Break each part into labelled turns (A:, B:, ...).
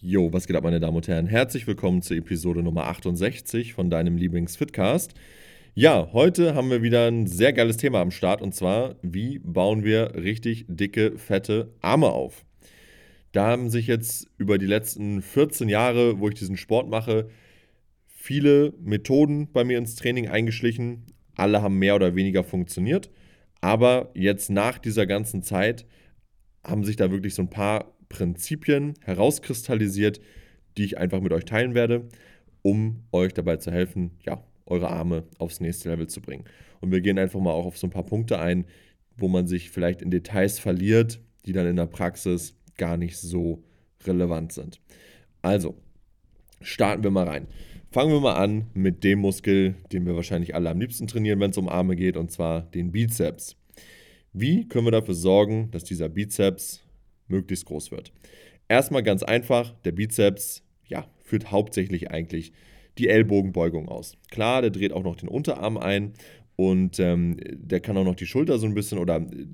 A: Jo, was geht ab, meine Damen und Herren? Herzlich willkommen zur Episode Nummer 68 von deinem Lieblings-Fitcast. Ja, heute haben wir wieder ein sehr geiles Thema am Start und zwar, wie bauen wir richtig dicke, fette Arme auf? Da haben sich jetzt über die letzten 14 Jahre, wo ich diesen Sport mache, viele Methoden bei mir ins Training eingeschlichen. Alle haben mehr oder weniger funktioniert. Aber jetzt nach dieser ganzen Zeit haben sich da wirklich so ein paar Prinzipien herauskristallisiert, die ich einfach mit euch teilen werde, um euch dabei zu helfen, ja, eure Arme aufs nächste Level zu bringen. Und wir gehen einfach mal auch auf so ein paar Punkte ein, wo man sich vielleicht in Details verliert, die dann in der Praxis gar nicht so relevant sind. Also, starten wir mal rein. Fangen wir mal an mit dem Muskel, den wir wahrscheinlich alle am liebsten trainieren, wenn es um Arme geht, und zwar den Bizeps. Wie können wir dafür sorgen, dass dieser Bizeps möglichst groß wird. Erstmal ganz einfach, der Bizeps ja, führt hauptsächlich eigentlich die Ellbogenbeugung aus. Klar, der dreht auch noch den Unterarm ein und ähm, der kann auch noch die Schulter so ein bisschen oder äh,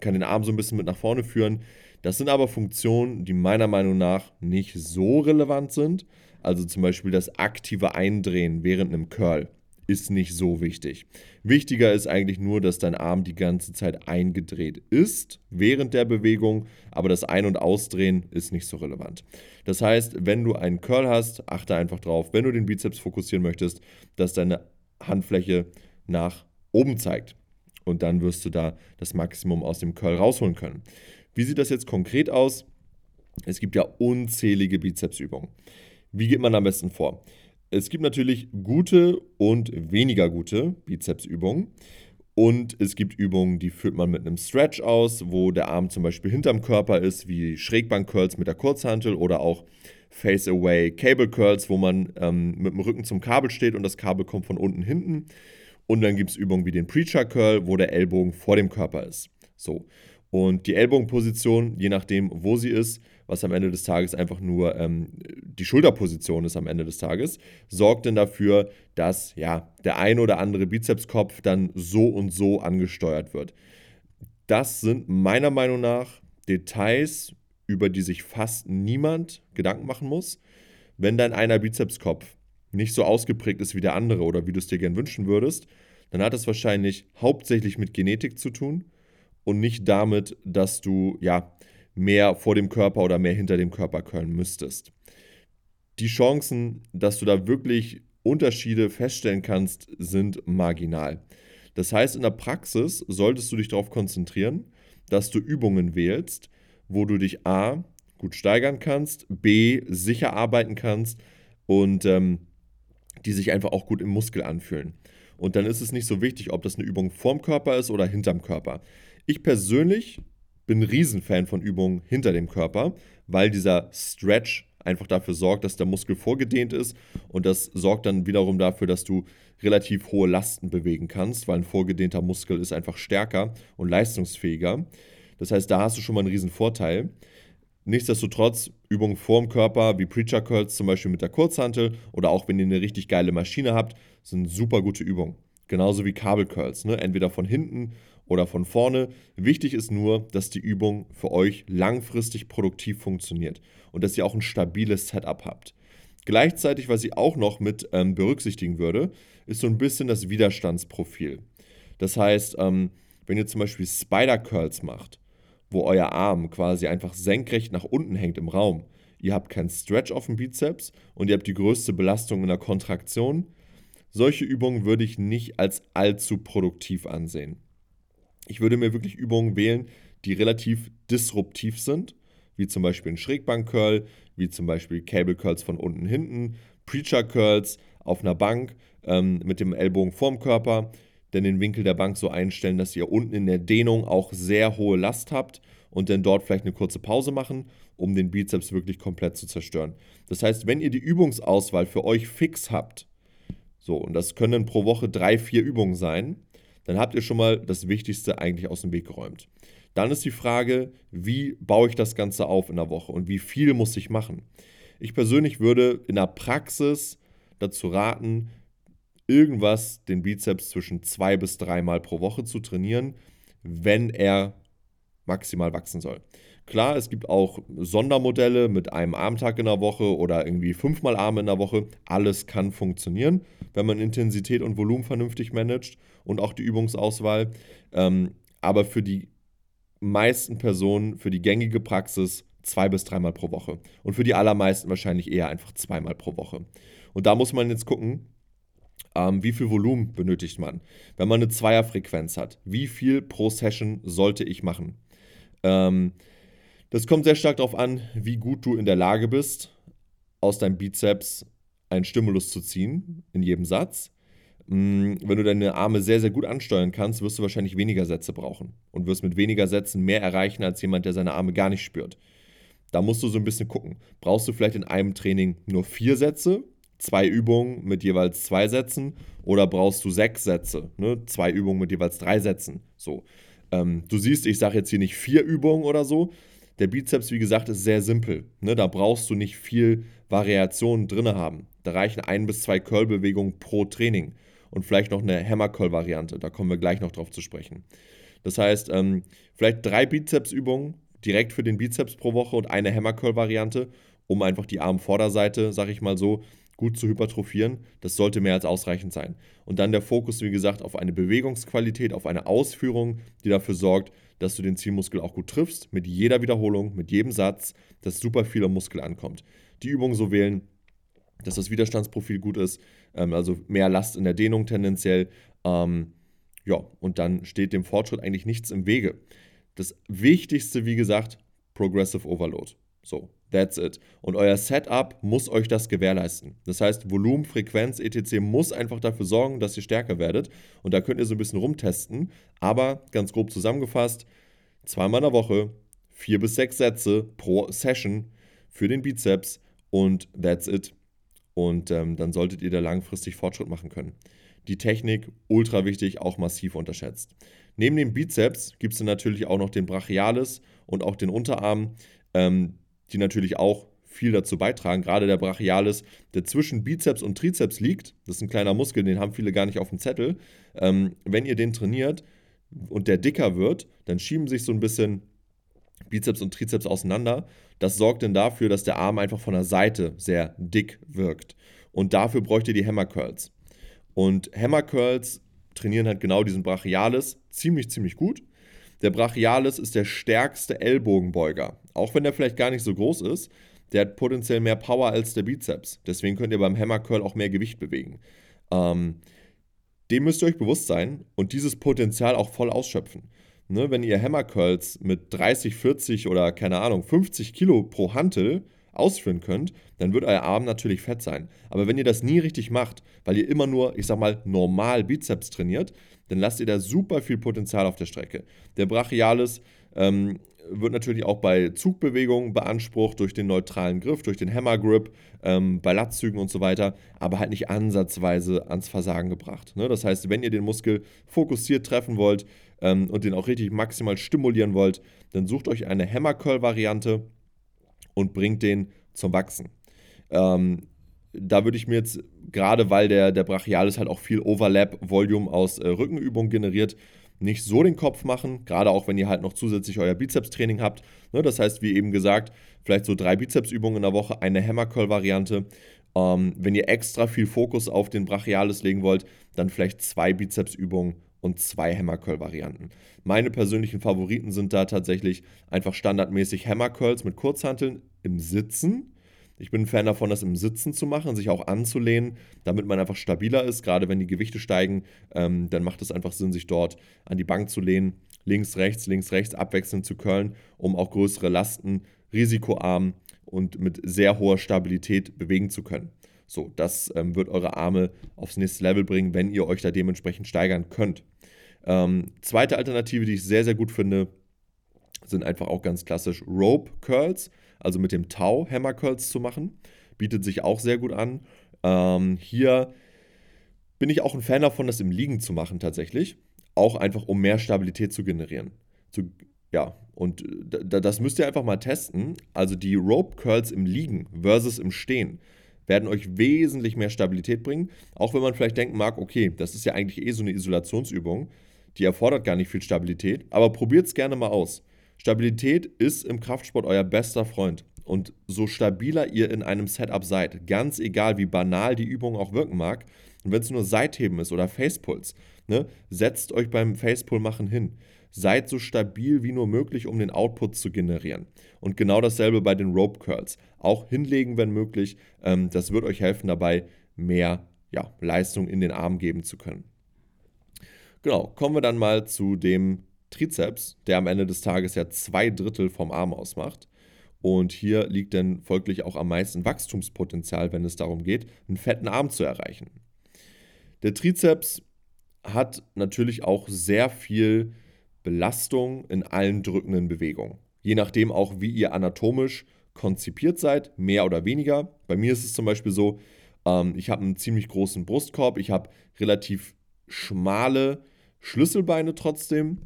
A: kann den Arm so ein bisschen mit nach vorne führen. Das sind aber Funktionen, die meiner Meinung nach nicht so relevant sind. Also zum Beispiel das aktive Eindrehen während einem Curl ist nicht so wichtig. Wichtiger ist eigentlich nur, dass dein Arm die ganze Zeit eingedreht ist während der Bewegung, aber das Ein- und Ausdrehen ist nicht so relevant. Das heißt, wenn du einen Curl hast, achte einfach drauf, wenn du den Bizeps fokussieren möchtest, dass deine Handfläche nach oben zeigt. Und dann wirst du da das Maximum aus dem Curl rausholen können. Wie sieht das jetzt konkret aus? Es gibt ja unzählige Bizepsübungen. Wie geht man am besten vor? Es gibt natürlich gute und weniger gute Bizepsübungen. Und es gibt Übungen, die führt man mit einem Stretch aus, wo der Arm zum Beispiel hinterm Körper ist, wie Schrägbank-Curls mit der Kurzhantel oder auch Face-Away Cable Curls, wo man ähm, mit dem Rücken zum Kabel steht und das Kabel kommt von unten hinten. Und dann gibt es Übungen wie den Preacher Curl, wo der Ellbogen vor dem Körper ist. So. Und die Ellbogenposition, je nachdem, wo sie ist, was am Ende des Tages einfach nur ähm, die Schulterposition ist am Ende des Tages, sorgt dann dafür, dass ja der ein oder andere Bizepskopf dann so und so angesteuert wird. Das sind meiner Meinung nach Details, über die sich fast niemand Gedanken machen muss. Wenn dein einer Bizepskopf nicht so ausgeprägt ist wie der andere oder wie du es dir gern wünschen würdest, dann hat es wahrscheinlich hauptsächlich mit Genetik zu tun und nicht damit, dass du ja mehr vor dem Körper oder mehr hinter dem Körper curlen müsstest. Die Chancen, dass du da wirklich Unterschiede feststellen kannst, sind marginal. Das heißt, in der Praxis solltest du dich darauf konzentrieren, dass du Übungen wählst, wo du dich A gut steigern kannst, B sicher arbeiten kannst und ähm, die sich einfach auch gut im Muskel anfühlen. Und dann ist es nicht so wichtig, ob das eine Übung vorm Körper ist oder hinterm Körper. Ich persönlich bin ein Riesenfan von Übungen hinter dem Körper, weil dieser Stretch einfach dafür sorgt, dass der Muskel vorgedehnt ist und das sorgt dann wiederum dafür, dass du relativ hohe Lasten bewegen kannst, weil ein vorgedehnter Muskel ist einfach stärker und leistungsfähiger. Das heißt, da hast du schon mal einen riesen Vorteil. Nichtsdestotrotz, Übungen vorm Körper, wie Preacher Curls zum Beispiel mit der Kurzhantel oder auch wenn ihr eine richtig geile Maschine habt, sind super gute Übungen. Genauso wie Kabel Curls, ne? entweder von hinten oder von vorne. Wichtig ist nur, dass die Übung für euch langfristig produktiv funktioniert und dass ihr auch ein stabiles Setup habt. Gleichzeitig, was ich auch noch mit ähm, berücksichtigen würde, ist so ein bisschen das Widerstandsprofil. Das heißt, ähm, wenn ihr zum Beispiel Spider Curls macht, wo euer Arm quasi einfach senkrecht nach unten hängt im Raum, ihr habt keinen Stretch auf dem Bizeps und ihr habt die größte Belastung in der Kontraktion, solche Übungen würde ich nicht als allzu produktiv ansehen. Ich würde mir wirklich Übungen wählen, die relativ disruptiv sind, wie zum Beispiel ein Schrägbank-Curl, wie zum Beispiel Cable Curls von unten hinten, Preacher Curls auf einer Bank ähm, mit dem Ellbogen vorm Körper, denn den Winkel der Bank so einstellen, dass ihr unten in der Dehnung auch sehr hohe Last habt und dann dort vielleicht eine kurze Pause machen, um den Bizeps wirklich komplett zu zerstören. Das heißt, wenn ihr die Übungsauswahl für euch fix habt, so, und das können pro Woche drei, vier Übungen sein, dann habt ihr schon mal das Wichtigste eigentlich aus dem Weg geräumt. Dann ist die Frage, wie baue ich das Ganze auf in der Woche und wie viel muss ich machen? Ich persönlich würde in der Praxis dazu raten, irgendwas den Bizeps zwischen zwei bis dreimal pro Woche zu trainieren, wenn er maximal wachsen soll. Klar, es gibt auch Sondermodelle mit einem Armtag in der Woche oder irgendwie fünfmal Arme in der Woche. Alles kann funktionieren, wenn man Intensität und Volumen vernünftig managt und auch die Übungsauswahl. Ähm, aber für die meisten Personen, für die gängige Praxis zwei bis dreimal pro Woche. Und für die allermeisten wahrscheinlich eher einfach zweimal pro Woche. Und da muss man jetzt gucken, ähm, wie viel Volumen benötigt man. Wenn man eine Zweierfrequenz hat, wie viel pro Session sollte ich machen? Das kommt sehr stark darauf an, wie gut du in der Lage bist, aus deinem Bizeps einen Stimulus zu ziehen in jedem Satz. Mm, wenn du deine Arme sehr, sehr gut ansteuern kannst, wirst du wahrscheinlich weniger Sätze brauchen und wirst mit weniger Sätzen mehr erreichen als jemand, der seine Arme gar nicht spürt. Da musst du so ein bisschen gucken. Brauchst du vielleicht in einem Training nur vier Sätze, zwei Übungen mit jeweils zwei Sätzen oder brauchst du sechs Sätze, ne? zwei Übungen mit jeweils drei Sätzen? So. Ähm, du siehst, ich sage jetzt hier nicht vier Übungen oder so, der Bizeps, wie gesagt, ist sehr simpel. Ne? Da brauchst du nicht viel Variation drin haben. Da reichen ein bis zwei Curl-Bewegungen pro Training und vielleicht noch eine Hammer-Curl-Variante. Da kommen wir gleich noch drauf zu sprechen. Das heißt, ähm, vielleicht drei Bizeps-Übungen direkt für den Bizeps pro Woche und eine Hammer-Curl-Variante, um einfach die Armvorderseite, sag ich mal so, gut zu hypertrophieren. Das sollte mehr als ausreichend sein. Und dann der Fokus, wie gesagt, auf eine Bewegungsqualität, auf eine Ausführung, die dafür sorgt, dass du den Zielmuskel auch gut triffst, mit jeder Wiederholung, mit jedem Satz, dass super viel am Muskel ankommt. Die Übung so wählen, dass das Widerstandsprofil gut ist, ähm, also mehr Last in der Dehnung tendenziell. Ähm, ja, und dann steht dem Fortschritt eigentlich nichts im Wege. Das Wichtigste, wie gesagt, Progressive Overload. So, that's it. Und euer Setup muss euch das gewährleisten. Das heißt, Volumen, Frequenz, etc. muss einfach dafür sorgen, dass ihr stärker werdet. Und da könnt ihr so ein bisschen rumtesten. Aber ganz grob zusammengefasst, zweimal in der Woche, vier bis sechs Sätze pro Session für den Bizeps und that's it. Und ähm, dann solltet ihr da langfristig Fortschritt machen können. Die Technik, ultra wichtig, auch massiv unterschätzt. Neben dem Bizeps gibt es natürlich auch noch den Brachialis und auch den Unterarm. Ähm, die natürlich auch viel dazu beitragen. Gerade der Brachialis, der zwischen Bizeps und Trizeps liegt, das ist ein kleiner Muskel, den haben viele gar nicht auf dem Zettel. Ähm, wenn ihr den trainiert und der dicker wird, dann schieben sich so ein bisschen Bizeps und Trizeps auseinander. Das sorgt dann dafür, dass der Arm einfach von der Seite sehr dick wirkt. Und dafür bräucht ihr die Hammer Curls. Und Hammer Curls trainieren halt genau diesen Brachialis ziemlich, ziemlich gut. Der Brachialis ist der stärkste Ellbogenbeuger. Auch wenn der vielleicht gar nicht so groß ist, der hat potenziell mehr Power als der Bizeps. Deswegen könnt ihr beim Hammer Curl auch mehr Gewicht bewegen. Ähm, dem müsst ihr euch bewusst sein und dieses Potenzial auch voll ausschöpfen. Ne, wenn ihr Hammer Curls mit 30, 40 oder keine Ahnung 50 Kilo pro Hantel ausführen könnt, dann wird euer Arm natürlich fett sein. Aber wenn ihr das nie richtig macht, weil ihr immer nur, ich sag mal, normal Bizeps trainiert, dann lasst ihr da super viel Potenzial auf der Strecke. Der Brachialis ähm, wird natürlich auch bei Zugbewegungen beansprucht durch den neutralen Griff, durch den Hammer Grip, ähm, bei Latzügen und so weiter, aber halt nicht ansatzweise ans Versagen gebracht. Ne? Das heißt, wenn ihr den Muskel fokussiert treffen wollt ähm, und den auch richtig maximal stimulieren wollt, dann sucht euch eine Hammer Curl Variante und bringt den zum Wachsen. Ähm, da würde ich mir jetzt, gerade weil der, der Brachialis halt auch viel Overlap-Volume aus äh, Rückenübungen generiert, nicht so den Kopf machen, gerade auch wenn ihr halt noch zusätzlich euer Bizeps-Training habt. Ne, das heißt, wie eben gesagt, vielleicht so drei Bizepsübungen in der Woche, eine Hammer-Curl-Variante. Ähm, wenn ihr extra viel Fokus auf den Brachialis legen wollt, dann vielleicht zwei Bizepsübungen und zwei Hammer Curl Varianten. Meine persönlichen Favoriten sind da tatsächlich einfach standardmäßig Hammer Curls mit Kurzhanteln im Sitzen ich bin ein Fan davon, das im Sitzen zu machen, sich auch anzulehnen, damit man einfach stabiler ist. Gerade wenn die Gewichte steigen, ähm, dann macht es einfach Sinn, sich dort an die Bank zu lehnen, links, rechts, links, rechts abwechselnd zu curlen, um auch größere Lasten risikoarm und mit sehr hoher Stabilität bewegen zu können. So, das ähm, wird eure Arme aufs nächste Level bringen, wenn ihr euch da dementsprechend steigern könnt. Ähm, zweite Alternative, die ich sehr, sehr gut finde, sind einfach auch ganz klassisch Rope Curls also mit dem Tau Hammer Curls zu machen. Bietet sich auch sehr gut an. Ähm, hier bin ich auch ein Fan davon, das im Liegen zu machen tatsächlich. Auch einfach, um mehr Stabilität zu generieren. Zu, ja, und das müsst ihr einfach mal testen. Also die Rope Curls im Liegen versus im Stehen werden euch wesentlich mehr Stabilität bringen. Auch wenn man vielleicht denken mag, okay, das ist ja eigentlich eh so eine Isolationsübung. Die erfordert gar nicht viel Stabilität. Aber probiert es gerne mal aus. Stabilität ist im Kraftsport euer bester Freund. Und so stabiler ihr in einem Setup seid, ganz egal wie banal die Übung auch wirken mag, und wenn es nur Seitheben ist oder Facepulls, ne, setzt euch beim Facepull machen hin. Seid so stabil wie nur möglich, um den Output zu generieren. Und genau dasselbe bei den Rope Curls. Auch hinlegen, wenn möglich. Ähm, das wird euch helfen, dabei mehr ja, Leistung in den Arm geben zu können. Genau, kommen wir dann mal zu dem Trizeps, der am Ende des Tages ja zwei Drittel vom Arm ausmacht. Und hier liegt dann folglich auch am meisten Wachstumspotenzial, wenn es darum geht, einen fetten Arm zu erreichen. Der Trizeps hat natürlich auch sehr viel Belastung in allen drückenden Bewegungen. Je nachdem auch, wie ihr anatomisch konzipiert seid, mehr oder weniger. Bei mir ist es zum Beispiel so, ähm, ich habe einen ziemlich großen Brustkorb, ich habe relativ schmale Schlüsselbeine trotzdem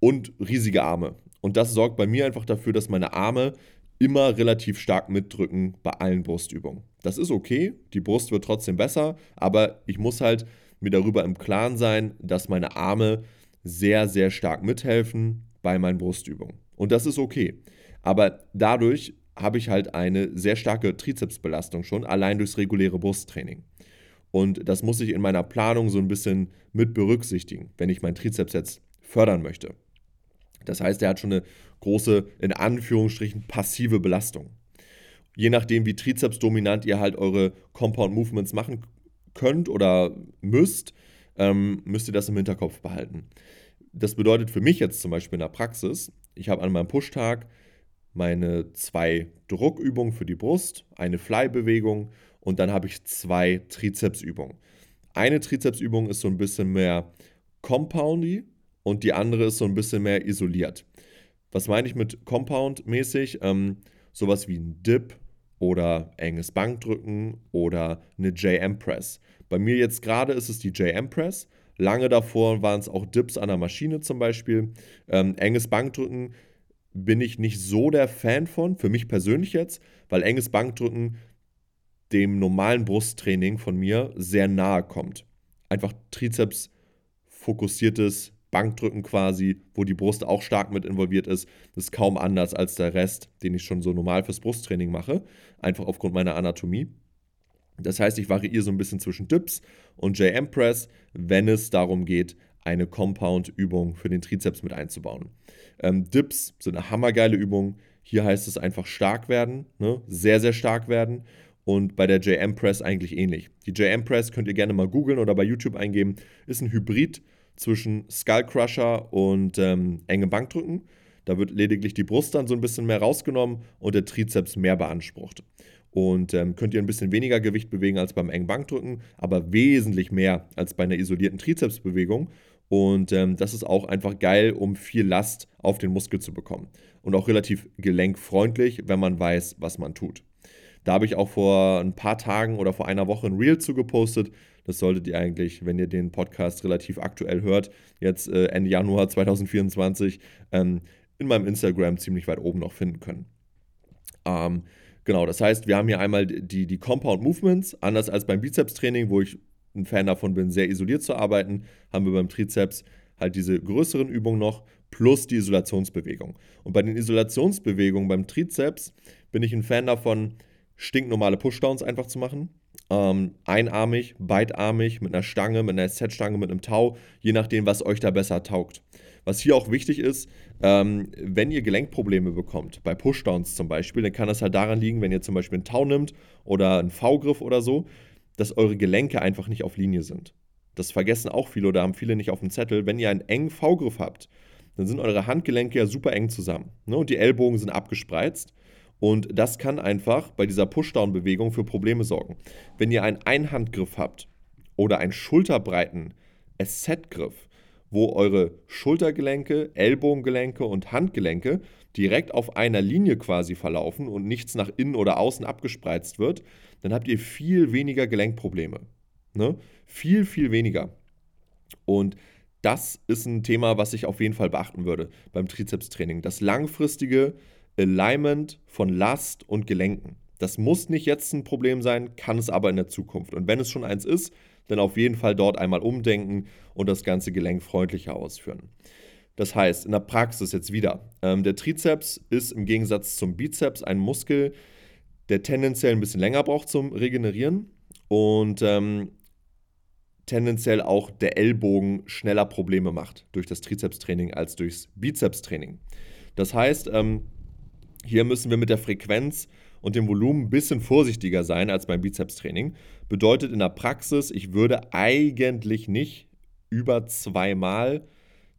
A: und riesige Arme. Und das sorgt bei mir einfach dafür, dass meine Arme immer relativ stark mitdrücken bei allen Brustübungen. Das ist okay, die Brust wird trotzdem besser, aber ich muss halt mir darüber im Klaren sein, dass meine Arme sehr, sehr stark mithelfen bei meinen Brustübungen. Und das ist okay. Aber dadurch habe ich halt eine sehr starke Trizepsbelastung schon, allein durchs reguläre Brusttraining. Und das muss ich in meiner Planung so ein bisschen mit berücksichtigen, wenn ich meinen Trizeps jetzt fördern möchte. Das heißt, er hat schon eine große, in Anführungsstrichen, passive Belastung. Je nachdem, wie trizepsdominant ihr halt eure Compound Movements machen könnt oder müsst, ähm, müsst ihr das im Hinterkopf behalten. Das bedeutet für mich jetzt zum Beispiel in der Praxis, ich habe an meinem Pushtag meine zwei Druckübungen für die Brust, eine Fly-Bewegung und dann habe ich zwei Trizepsübungen. Eine Trizepsübung ist so ein bisschen mehr compoundy und die andere ist so ein bisschen mehr isoliert. Was meine ich mit Compound-mäßig? Ähm, sowas wie ein Dip oder enges Bankdrücken oder eine JM Press. Bei mir jetzt gerade ist es die JM Press. Lange davor waren es auch Dips an der Maschine zum Beispiel. Ähm, enges Bankdrücken bin ich nicht so der Fan von, für mich persönlich jetzt, weil enges Bankdrücken dem normalen Brusttraining von mir sehr nahe kommt. Einfach Trizeps fokussiertes Bankdrücken quasi, wo die Brust auch stark mit involviert ist. Ist kaum anders als der Rest, den ich schon so normal fürs Brusttraining mache, einfach aufgrund meiner Anatomie. Das heißt, ich variiere so ein bisschen zwischen Dips und JM Press, wenn es darum geht, eine Compound-Übung für den Trizeps mit einzubauen. Ähm, Dips sind eine hammergeile Übung. Hier heißt es einfach stark werden, ne? sehr, sehr stark werden. Und bei der JM Press eigentlich ähnlich. Die JM Press könnt ihr gerne mal googeln oder bei YouTube eingeben. Ist ein Hybrid zwischen Skull Crusher und ähm, engem Bankdrücken. Da wird lediglich die Brust dann so ein bisschen mehr rausgenommen und der Trizeps mehr beansprucht. Und ähm, könnt ihr ein bisschen weniger Gewicht bewegen als beim engen Bankdrücken, aber wesentlich mehr als bei einer isolierten Trizepsbewegung. Und ähm, das ist auch einfach geil, um viel Last auf den Muskel zu bekommen. Und auch relativ gelenkfreundlich, wenn man weiß, was man tut. Da habe ich auch vor ein paar Tagen oder vor einer Woche ein Reel zu gepostet. Das solltet ihr eigentlich, wenn ihr den Podcast relativ aktuell hört, jetzt äh, Ende Januar 2024, ähm, in meinem Instagram ziemlich weit oben noch finden können. Ähm, genau, das heißt, wir haben hier einmal die, die Compound Movements, anders als beim Bizeps-Training, wo ich ein Fan davon bin, sehr isoliert zu arbeiten, haben wir beim Trizeps halt diese größeren Übungen noch plus die Isolationsbewegung. Und bei den Isolationsbewegungen beim Trizeps bin ich ein Fan davon, stinknormale Pushdowns einfach zu machen. Ähm, einarmig, beidarmig, mit einer Stange, mit einer Set-Stange, mit einem Tau, je nachdem, was euch da besser taugt. Was hier auch wichtig ist, ähm, wenn ihr Gelenkprobleme bekommt, bei Pushdowns zum Beispiel, dann kann das halt daran liegen, wenn ihr zum Beispiel einen Tau nimmt oder einen V-Griff oder so, dass eure Gelenke einfach nicht auf Linie sind. Das vergessen auch viele oder haben viele nicht auf dem Zettel. Wenn ihr einen engen V-Griff habt, dann sind eure Handgelenke ja super eng zusammen. Ne? Und die Ellbogen sind abgespreizt. Und das kann einfach bei dieser Pushdown-Bewegung für Probleme sorgen. Wenn ihr einen Einhandgriff habt oder einen schulterbreiten Asset-Griff, wo eure Schultergelenke, Ellbogengelenke und Handgelenke direkt auf einer Linie quasi verlaufen und nichts nach innen oder außen abgespreizt wird, dann habt ihr viel weniger Gelenkprobleme. Ne? Viel, viel weniger. Und das ist ein Thema, was ich auf jeden Fall beachten würde beim Trizepstraining. Das langfristige Alignment von Last und Gelenken. Das muss nicht jetzt ein Problem sein, kann es aber in der Zukunft. Und wenn es schon eins ist, dann auf jeden Fall dort einmal umdenken und das ganze gelenkfreundlicher ausführen. Das heißt, in der Praxis jetzt wieder, ähm, der Trizeps ist im Gegensatz zum Bizeps ein Muskel, der tendenziell ein bisschen länger braucht zum Regenerieren und ähm, tendenziell auch der Ellbogen schneller Probleme macht durch das Trizepstraining als durchs Bizepstraining. Das heißt, ähm, hier müssen wir mit der Frequenz und dem Volumen ein bisschen vorsichtiger sein als beim Bizepstraining. Bedeutet in der Praxis, ich würde eigentlich nicht über zweimal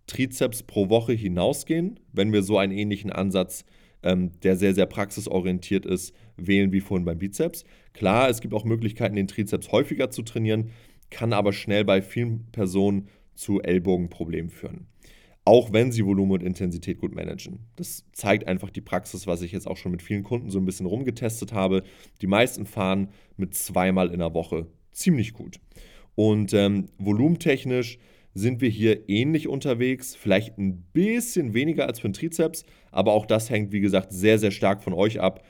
A: Trizeps pro Woche hinausgehen, wenn wir so einen ähnlichen Ansatz, ähm, der sehr, sehr praxisorientiert ist, wählen wie vorhin beim Bizeps. Klar, es gibt auch Möglichkeiten, den Trizeps häufiger zu trainieren, kann aber schnell bei vielen Personen zu Ellbogenproblemen führen. Auch wenn sie Volumen und Intensität gut managen. Das zeigt einfach die Praxis, was ich jetzt auch schon mit vielen Kunden so ein bisschen rumgetestet habe. Die meisten fahren mit zweimal in der Woche ziemlich gut. Und ähm, volumentechnisch sind wir hier ähnlich unterwegs, vielleicht ein bisschen weniger als für den Trizeps, aber auch das hängt, wie gesagt, sehr, sehr stark von euch ab.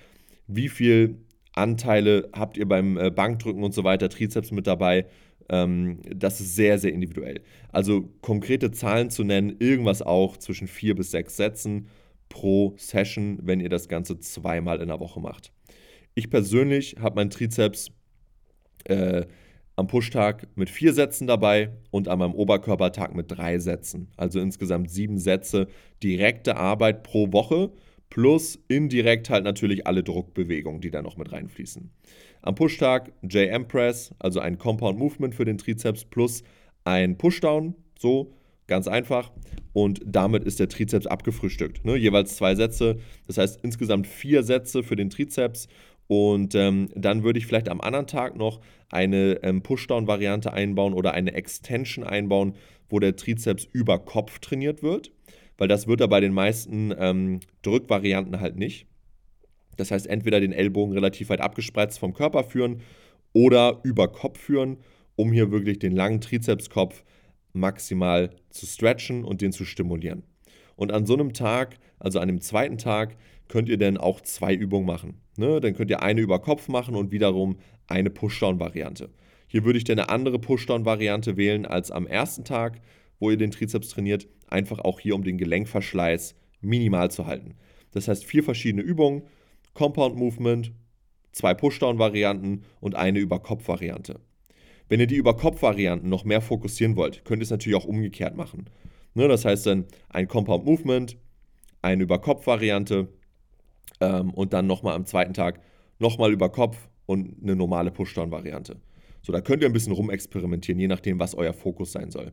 A: Wie viel Anteile habt ihr beim äh, Bankdrücken und so weiter, Trizeps mit dabei? Ähm, das ist sehr, sehr individuell. Also konkrete Zahlen zu nennen, irgendwas auch zwischen vier bis sechs Sätzen pro Session, wenn ihr das Ganze zweimal in der Woche macht. Ich persönlich habe meinen Trizeps äh, am Pushtag mit vier Sätzen dabei und an meinem Oberkörpertag mit drei Sätzen. Also insgesamt sieben Sätze direkte Arbeit pro Woche plus indirekt halt natürlich alle Druckbewegungen, die da noch mit reinfließen. Am Pushtag JM Press, also ein Compound Movement für den Trizeps plus ein Pushdown, so ganz einfach. Und damit ist der Trizeps abgefrühstückt. Ne? Jeweils zwei Sätze, das heißt insgesamt vier Sätze für den Trizeps und ähm, dann würde ich vielleicht am anderen Tag noch eine ähm, Pushdown-Variante einbauen oder eine Extension einbauen, wo der Trizeps über Kopf trainiert wird, weil das wird er bei den meisten ähm, Drückvarianten halt nicht. Das heißt, entweder den Ellbogen relativ weit abgespreizt vom Körper führen oder über Kopf führen, um hier wirklich den langen Trizepskopf maximal zu stretchen und den zu stimulieren. Und an so einem Tag, also an dem zweiten Tag, könnt ihr dann auch zwei Übungen machen. Ne? Dann könnt ihr eine über Kopf machen und wiederum eine Pushdown-Variante. Hier würde ich dann eine andere Pushdown-Variante wählen als am ersten Tag, wo ihr den Trizeps trainiert, einfach auch hier, um den Gelenkverschleiß minimal zu halten. Das heißt, vier verschiedene Übungen, Compound Movement, zwei Pushdown-Varianten und eine Über-Kopf-Variante. Wenn ihr die Über-Kopf-Varianten noch mehr fokussieren wollt, könnt ihr es natürlich auch umgekehrt machen. Ne, das heißt dann ein Compound Movement, eine Über-Kopf-Variante ähm, und dann nochmal am zweiten Tag nochmal über Kopf und eine normale Pushdown-Variante. So, da könnt ihr ein bisschen rumexperimentieren, je nachdem, was euer Fokus sein soll.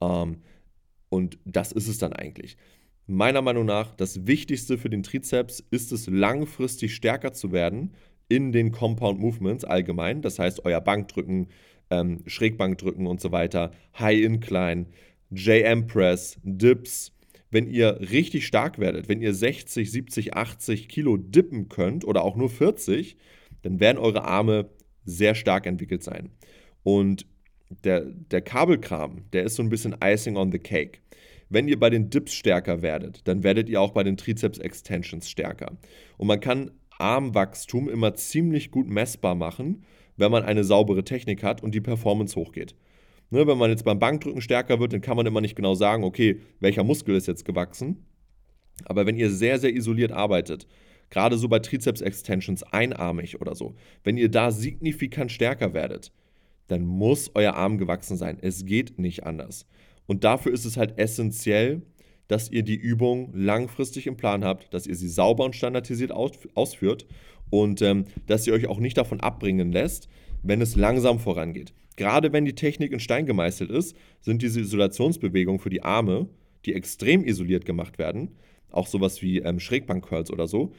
A: Ähm, und das ist es dann eigentlich. Meiner Meinung nach, das Wichtigste für den Trizeps ist es, langfristig stärker zu werden in den Compound Movements allgemein. Das heißt, euer Bankdrücken, ähm, Schrägbankdrücken und so weiter, High Incline, JM Press, Dips, wenn ihr richtig stark werdet, wenn ihr 60, 70, 80 Kilo dippen könnt oder auch nur 40, dann werden eure Arme sehr stark entwickelt sein. Und der, der Kabelkram, der ist so ein bisschen Icing on the Cake. Wenn ihr bei den Dips stärker werdet, dann werdet ihr auch bei den Trizeps Extensions stärker. Und man kann Armwachstum immer ziemlich gut messbar machen, wenn man eine saubere Technik hat und die Performance hochgeht. Ne, wenn man jetzt beim Bankdrücken stärker wird, dann kann man immer nicht genau sagen, okay, welcher Muskel ist jetzt gewachsen. Aber wenn ihr sehr, sehr isoliert arbeitet, gerade so bei Trizeps-Extensions einarmig oder so, wenn ihr da signifikant stärker werdet, dann muss euer Arm gewachsen sein. Es geht nicht anders. Und dafür ist es halt essentiell, dass ihr die Übung langfristig im Plan habt, dass ihr sie sauber und standardisiert ausführt und ähm, dass ihr euch auch nicht davon abbringen lässt, wenn es langsam vorangeht. Gerade wenn die Technik in Stein gemeißelt ist, sind diese Isolationsbewegungen für die Arme, die extrem isoliert gemacht werden, auch sowas wie ähm, Schrägbank-Curls oder so,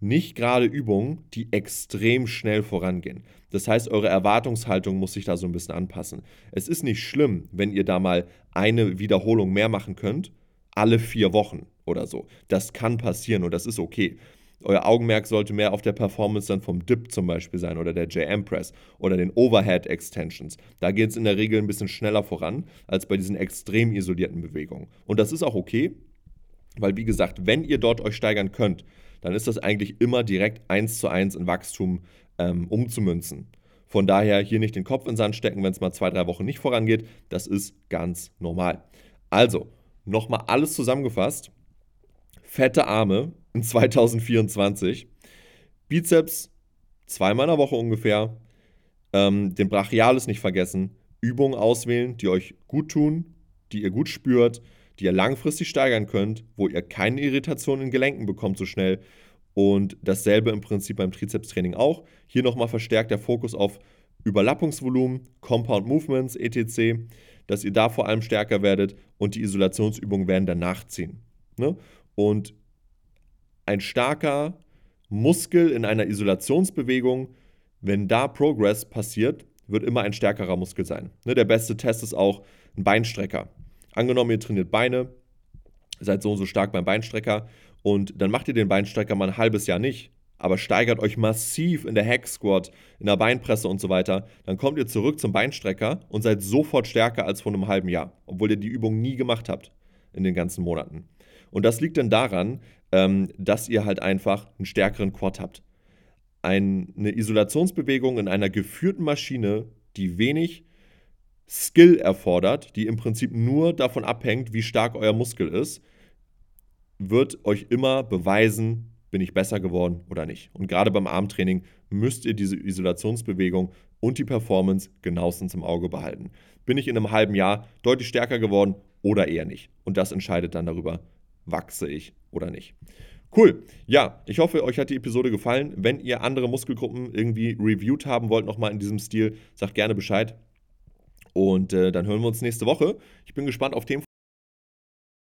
A: nicht gerade Übungen, die extrem schnell vorangehen. Das heißt, eure Erwartungshaltung muss sich da so ein bisschen anpassen. Es ist nicht schlimm, wenn ihr da mal eine Wiederholung mehr machen könnt, alle vier Wochen oder so. Das kann passieren und das ist okay. Euer Augenmerk sollte mehr auf der Performance dann vom Dip zum Beispiel sein oder der JM Press oder den Overhead Extensions. Da geht es in der Regel ein bisschen schneller voran als bei diesen extrem isolierten Bewegungen. Und das ist auch okay, weil wie gesagt, wenn ihr dort euch steigern könnt, dann ist das eigentlich immer direkt eins zu eins in Wachstum ähm, umzumünzen. Von daher hier nicht den Kopf in den Sand stecken, wenn es mal zwei, drei Wochen nicht vorangeht. Das ist ganz normal. Also, nochmal alles zusammengefasst. Fette Arme in 2024. Bizeps zweimal in der Woche ungefähr. Ähm, den Brachialis nicht vergessen. Übungen auswählen, die euch gut tun, die ihr gut spürt, die ihr langfristig steigern könnt, wo ihr keine Irritation in Gelenken bekommt so schnell. Und dasselbe im Prinzip beim Trizepstraining auch. Hier nochmal verstärkt der Fokus auf Überlappungsvolumen, Compound Movements, etc., dass ihr da vor allem stärker werdet und die Isolationsübungen werden danach ziehen. Ne? Und ein starker Muskel in einer Isolationsbewegung, wenn da Progress passiert, wird immer ein stärkerer Muskel sein. Ne? Der beste Test ist auch ein Beinstrecker. Angenommen, ihr trainiert Beine, seid so und so stark beim Beinstrecker und dann macht ihr den Beinstrecker mal ein halbes Jahr nicht, aber steigert euch massiv in der Hack Squat, in der Beinpresse und so weiter, dann kommt ihr zurück zum Beinstrecker und seid sofort stärker als vor einem halben Jahr, obwohl ihr die Übung nie gemacht habt in den ganzen Monaten. Und das liegt dann daran, ähm, dass ihr halt einfach einen stärkeren Quad habt. Ein, eine Isolationsbewegung in einer geführten Maschine, die wenig Skill erfordert, die im Prinzip nur davon abhängt, wie stark euer Muskel ist, wird euch immer beweisen, bin ich besser geworden oder nicht. Und gerade beim Armtraining müsst ihr diese Isolationsbewegung und die Performance genauestens im Auge behalten. Bin ich in einem halben Jahr deutlich stärker geworden oder eher nicht? Und das entscheidet dann darüber, wachse ich oder nicht. Cool. Ja, ich hoffe, euch hat die Episode gefallen. Wenn ihr andere Muskelgruppen irgendwie reviewed haben wollt, nochmal in diesem Stil, sagt gerne Bescheid. Und äh, dann hören wir uns nächste Woche. Ich bin gespannt auf Themen